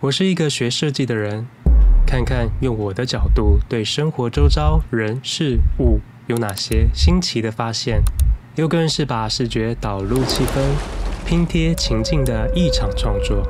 我是一个学设计的人，看看用我的角度对生活周遭人事物有哪些新奇的发现。又更是把视觉导入气氛，拼贴情境的一场创作。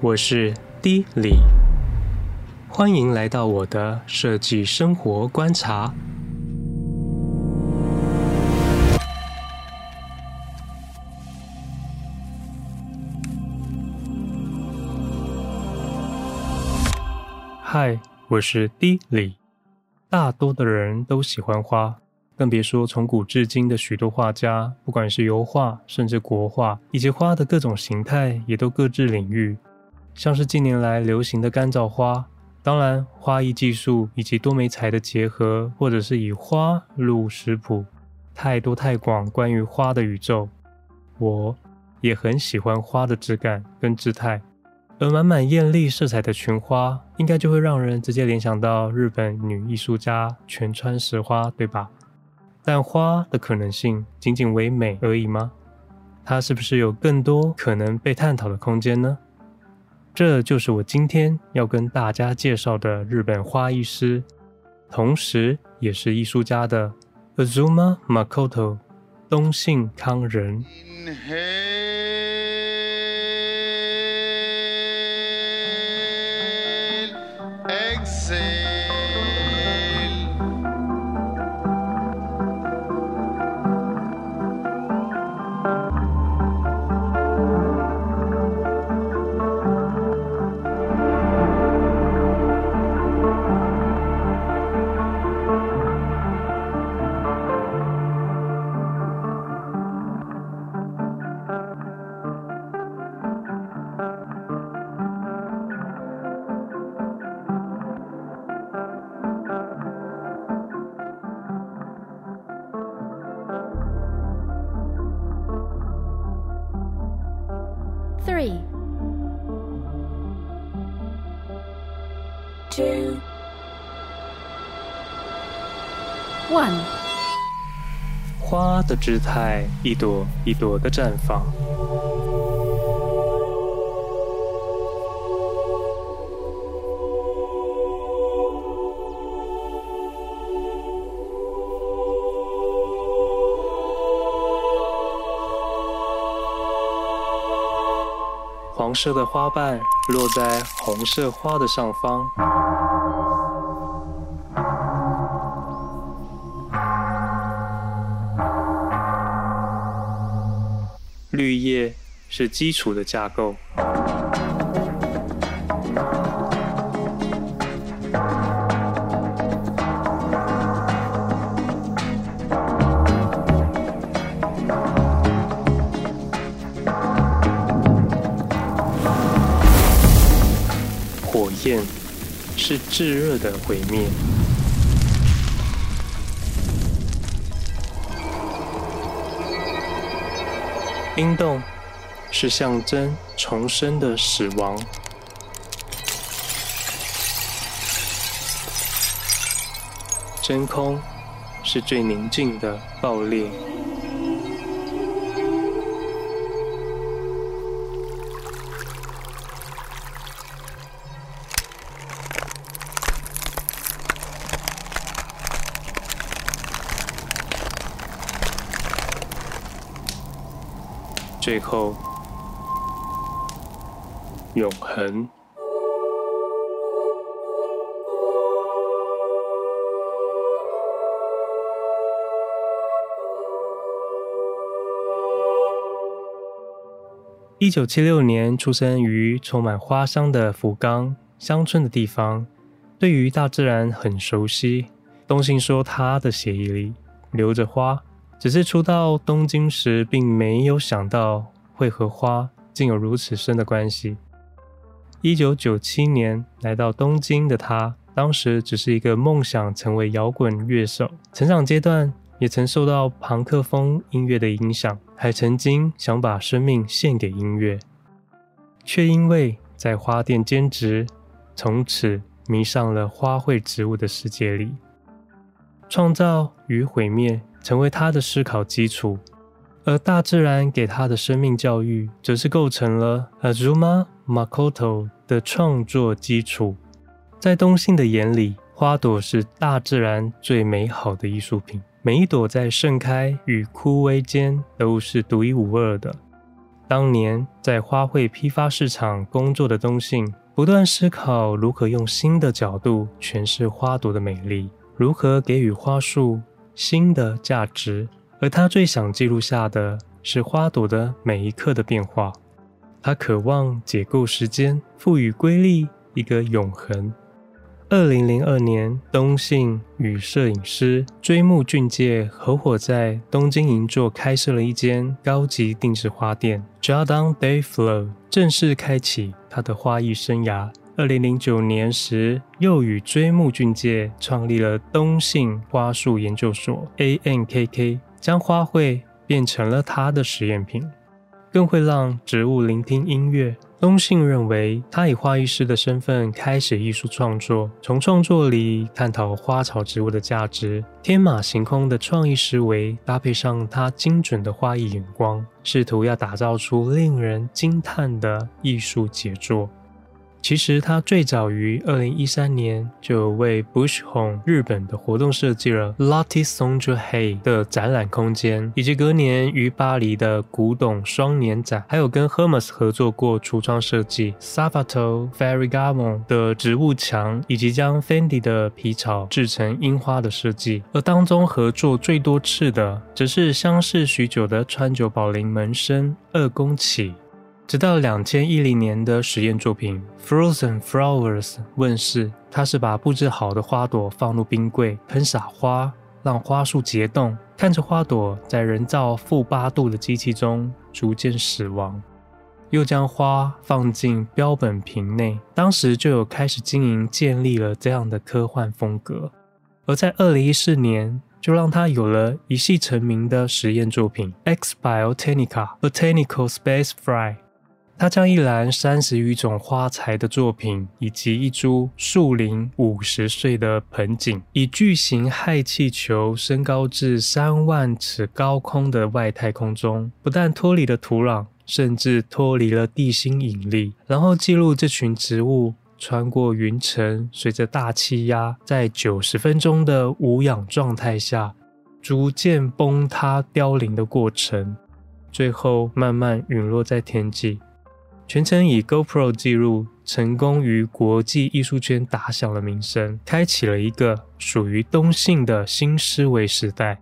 我是 D 李，欢迎来到我的设计生活观察。嗨，我是 D 李。大多的人都喜欢花，更别说从古至今的许多画家，不管是油画，甚至国画，以及花的各种形态，也都各自领域。像是近年来流行的干燥花，当然花艺技术以及多媒材的结合，或者是以花入食谱，太多太广。关于花的宇宙，我也很喜欢花的质感跟姿态，而满满艳丽色彩的群花，应该就会让人直接联想到日本女艺术家蜷川实花，对吧？但花的可能性仅仅为美而已吗？它是不是有更多可能被探讨的空间呢？这就是我今天要跟大家介绍的日本花艺师，同时也是艺术家的 Azuma Makoto 东信康人。Three, 的姿态，一朵一朵的绽放。黄色的花瓣落在红色花的上方，是基础的架构。火焰是炙热的毁灭，冰冻是象征重生的死亡，真空是最宁静的爆裂。最后，永恒。一九七六年出生于充满花香的福冈乡村的地方，对于大自然很熟悉。东信说，他的血液里流着花。只是初到东京时，并没有想到会和花竟有如此深的关系。一九九七年来到东京的他，当时只是一个梦想成为摇滚乐手，成长阶段也曾受到庞克风音乐的影响，还曾经想把生命献给音乐，却因为在花店兼职，从此迷上了花卉植物的世界里。创造与毁灭成为他的思考基础，而大自然给他的生命教育，则是构成了 Azuma Makoto 的创作基础。在东信的眼里，花朵是大自然最美好的艺术品，每一朵在盛开与枯萎间都是独一无二的。当年在花卉批发市场工作的东信，不断思考如何用新的角度诠释花朵的美丽，如何给予花束新的价值。而他最想记录下的是花朵的每一刻的变化。他渴望解构时间，赋予瑰丽一个永恒。二零零二年，东信与摄影师追木俊介合伙在东京银座开设了一间高级定制花店，Jardin Day Flow”，正式开启他的花艺生涯。二零零九年时，又与追木俊介创立了东信花束研究所 （ANKK），将花卉变成了他的实验品，更会让植物聆听音乐。东信认为，他以花艺师的身份开始艺术创作，从创作里探讨花草植物的价值，天马行空的创意思维搭配上他精准的花艺眼光，试图要打造出令人惊叹的艺术杰作。其实他最早于二零一三年就为 Bush Home 日本的活动设计了 Lotte Sonja-Hay 的展览空间，以及隔年于巴黎的古董双年展，还有跟 Hermes 合作过橱窗设计 Salvatore Ferragamo 的植物墙，以及将 Fendi 的皮草制成樱花的设计。而当中合作最多次的，则是相识许久的川久保玲门生二宫启。直到两千一零年的实验作品《Frozen Flowers》问世，他是把布置好的花朵放入冰柜，喷洒花，让花束结冻，看着花朵在人造负八度的机器中逐渐死亡，又将花放进标本瓶内。当时就有开始经营，建立了这样的科幻风格。而在二零一四年，就让他有了一系成名的实验作品《Ex Biotenica Botanical Space Fly》。他将一篮三十余种花材的作品，以及一株树龄五十岁的盆景，以巨型氦气球升高至三万尺高空的外太空中，不但脱离了土壤，甚至脱离了地心引力，然后记录这群植物穿过云层，随着大气压，在九十分钟的无氧状态下，逐渐崩塌凋零的过程，最后慢慢陨落在天际。全程以 GoPro 记录，成功于国际艺术圈打响了名声，开启了一个属于东信的新思维时代。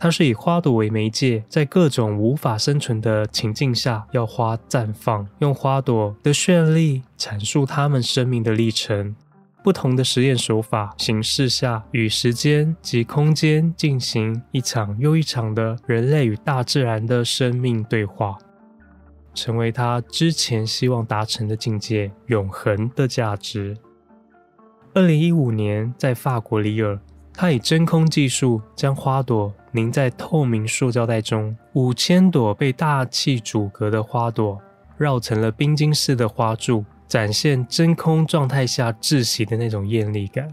它是以花朵为媒介，在各种无法生存的情境下，要花绽放，用花朵的绚丽阐述它们生命的历程。不同的实验手法形式下，与时间及空间进行一场又一场的人类与大自然的生命对话。成为他之前希望达成的境界——永恒的价值。二零一五年，在法国里尔，他以真空技术将花朵凝在透明塑胶袋中，五千朵被大气阻隔的花朵绕成了冰晶式的花柱，展现真空状态下窒息的那种艳丽感。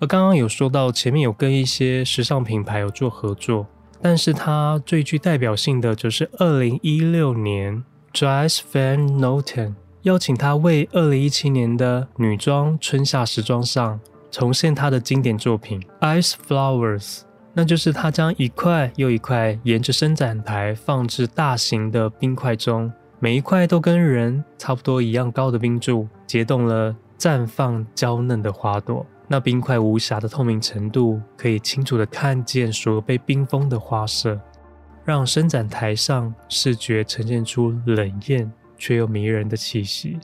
而刚刚有说到，前面有跟一些时尚品牌有做合作，但是他最具代表性的就是二零一六年。Dries Van Noten 邀请他为二零一七年的女装春夏时装上重现他的经典作品 Ice Flowers，那就是他将一块又一块沿着伸展台放置大型的冰块中，每一块都跟人差不多一样高的冰柱结冻了，绽放娇嫩的花朵。那冰块无瑕的透明程度，可以清楚地看见所被冰封的花色。让伸展台上视觉呈现出冷艳却又迷人的气息，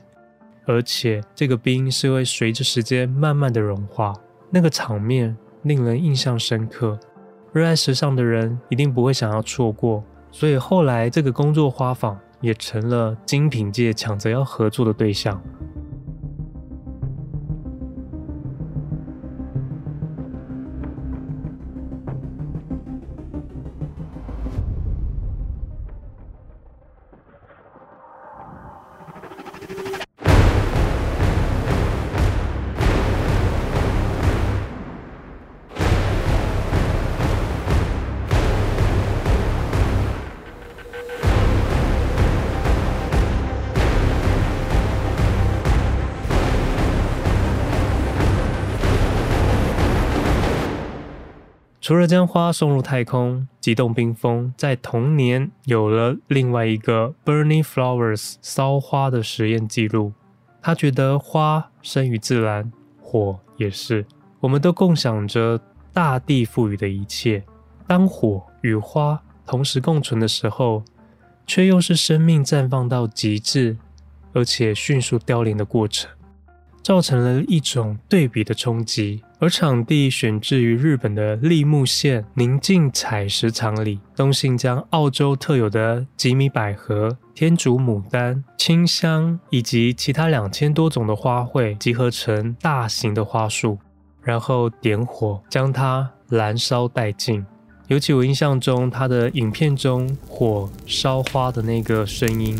而且这个冰是会随着时间慢慢的融化，那个场面令人印象深刻。热爱时尚的人一定不会想要错过，所以后来这个工作花坊也成了精品界抢着要合作的对象。除了将花送入太空，急冻冰封，在同年有了另外一个 Burning Flowers 烧花的实验记录。他觉得花生于自然，火也是，我们都共享着大地赋予的一切。当火与花同时共存的时候，却又是生命绽放到极致，而且迅速凋零的过程。造成了一种对比的冲击，而场地选置于日本的栃木县宁静采石场里。东信将澳洲特有的吉米百合、天竺牡丹、清香以及其他两千多种的花卉集合成大型的花束，然后点火将它燃烧殆尽。尤其我印象中，他的影片中火烧花的那个声音。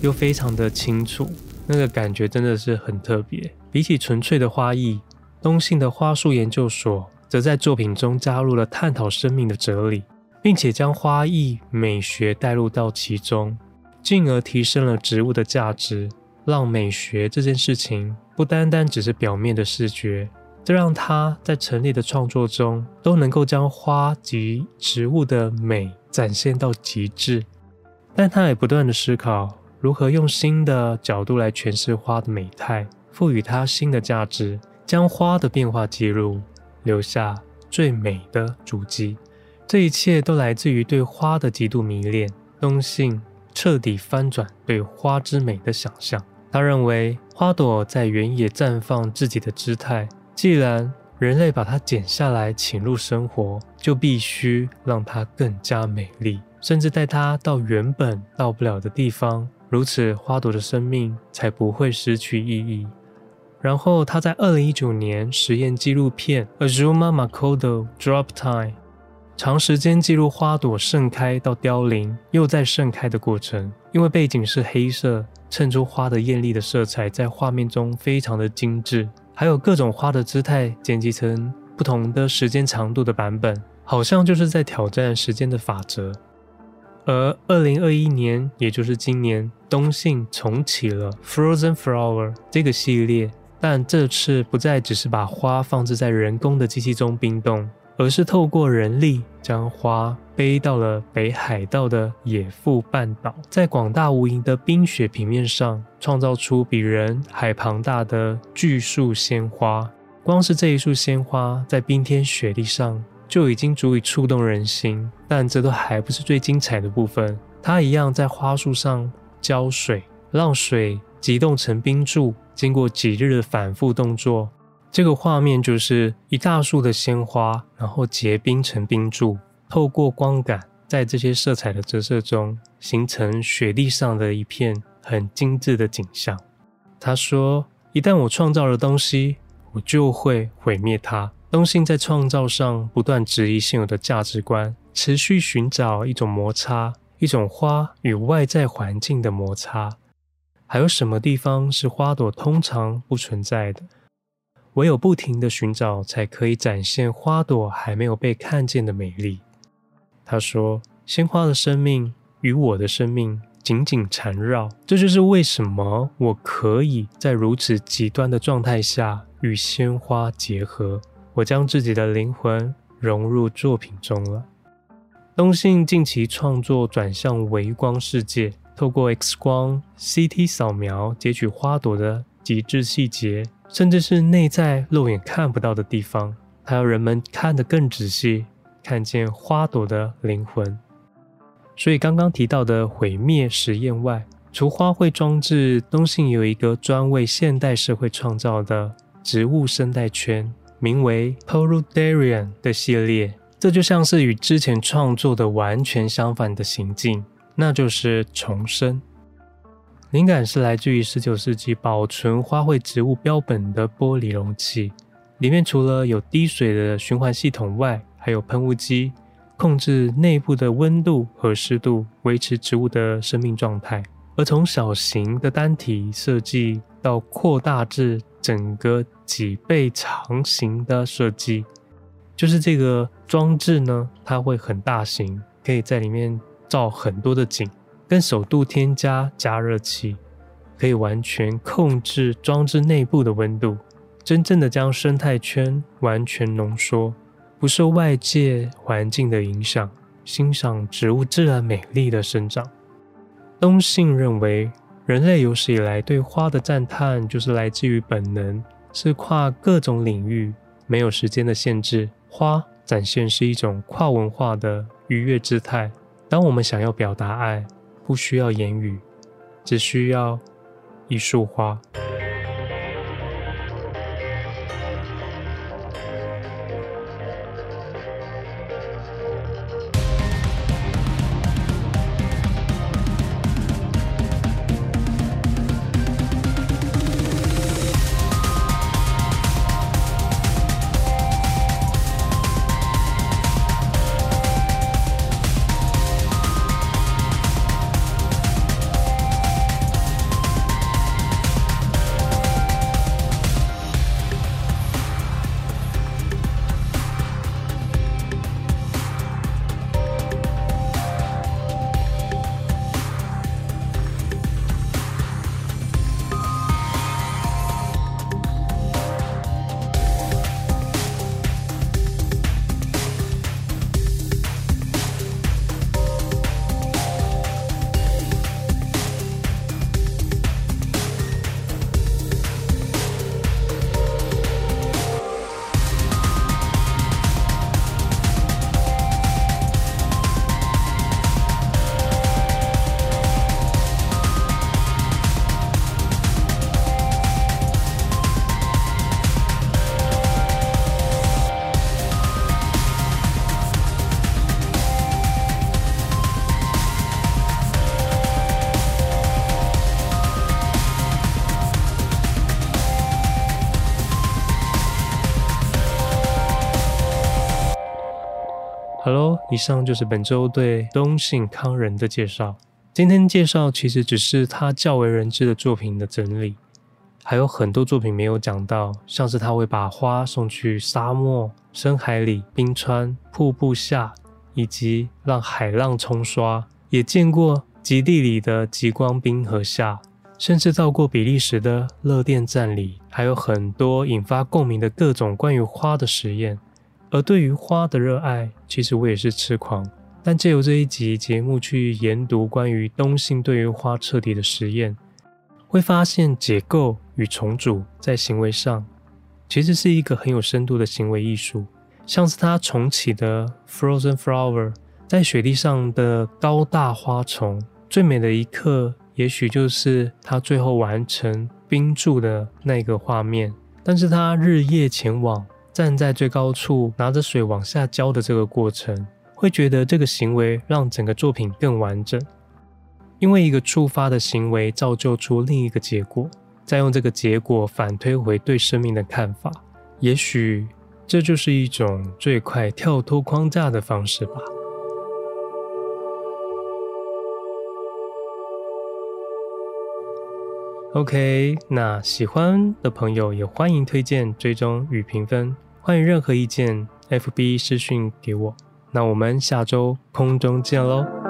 又非常的清楚，那个感觉真的是很特别。比起纯粹的花艺，东信的花束研究所则在作品中加入了探讨生命的哲理，并且将花艺美学带入到其中，进而提升了植物的价值，让美学这件事情不单单只是表面的视觉。这让他在陈列的创作中都能够将花及植物的美展现到极致，但他也不断的思考。如何用新的角度来诠释花的美态，赋予它新的价值，将花的变化记录，留下最美的足迹。这一切都来自于对花的极度迷恋。东信彻底翻转对花之美的想象。他认为花朵在原野绽放自己的姿态，既然人类把它剪下来请入生活，就必须让它更加美丽，甚至带它到原本到不了的地方。如此，花朵的生命才不会失去意义。然后，他在二零一九年实验纪录片《Azuma Makoto Drop Time》，长时间记录花朵盛开到凋零又再盛开的过程。因为背景是黑色，衬出花的艳丽的色彩，在画面中非常的精致。还有各种花的姿态剪辑成不同的时间长度的版本，好像就是在挑战时间的法则。而二零二一年，也就是今年，东信重启了 Frozen Flower 这个系列，但这次不再只是把花放置在人工的机器中冰冻，而是透过人力将花背到了北海道的野付半岛，在广大无垠的冰雪平面上，创造出比人还庞大的巨树鲜花。光是这一束鲜花，在冰天雪地上。就已经足以触动人心，但这都还不是最精彩的部分。它一样在花束上浇水，让水急冻成冰柱。经过几日的反复动作，这个画面就是一大束的鲜花，然后结冰成冰柱，透过光感，在这些色彩的折射中，形成雪地上的一片很精致的景象。他说：“一旦我创造了东西，我就会毁灭它。”东信在创造上不断质疑现有的价值观，持续寻找一种摩擦，一种花与外在环境的摩擦。还有什么地方是花朵通常不存在的？唯有不停地寻找，才可以展现花朵还没有被看见的美丽。他说：“鲜花的生命与我的生命紧紧缠绕，这就是为什么我可以在如此极端的状态下与鲜花结合。”我将自己的灵魂融入作品中了。东信近期创作转向微光世界，透过 X 光、CT 扫描截取花朵的极致细节，甚至是内在肉眼看不到的地方，还要人们看得更仔细，看见花朵的灵魂。所以刚刚提到的毁灭实验外，除花卉装置，东信有一个专为现代社会创造的植物生态圈。名为 Poludarian 的系列，这就像是与之前创作的完全相反的行径，那就是重生。灵感是来自于十九世纪保存花卉植物标本的玻璃容器，里面除了有滴水的循环系统外，还有喷雾机，控制内部的温度和湿度，维持植物的生命状态。而从小型的单体设计到扩大至整个脊背长型的设计，就是这个装置呢，它会很大型，可以在里面照很多的景，跟首度添加加热器，可以完全控制装置内部的温度，真正的将生态圈完全浓缩，不受外界环境的影响，欣赏植物自然美丽的生长。东信认为，人类有史以来对花的赞叹，就是来自于本能，是跨各种领域，没有时间的限制。花展现是一种跨文化的愉悦姿态。当我们想要表达爱，不需要言语，只需要一束花。Hello，以上就是本周对东信康人的介绍。今天介绍其实只是他较为人知的作品的整理，还有很多作品没有讲到，像是他会把花送去沙漠、深海里、冰川、瀑布下，以及让海浪冲刷，也见过极地里的极光冰河下，甚至到过比利时的热电站里，还有很多引发共鸣的各种关于花的实验。而对于花的热爱，其实我也是痴狂。但借由这一集节目去研读关于东信对于花彻底的实验，会发现解构与重组在行为上，其实是一个很有深度的行为艺术。像是他重启的 Frozen Flower，在雪地上的高大花丛，最美的一刻，也许就是他最后完成冰柱的那个画面。但是他日夜前往。站在最高处拿着水往下浇的这个过程，会觉得这个行为让整个作品更完整。因为一个触发的行为造就出另一个结果，再用这个结果反推回对生命的看法，也许这就是一种最快跳脱框架的方式吧。OK，那喜欢的朋友也欢迎推荐、追踪与评分。欢迎任何意见，FB 私讯给我。那我们下周空中见喽。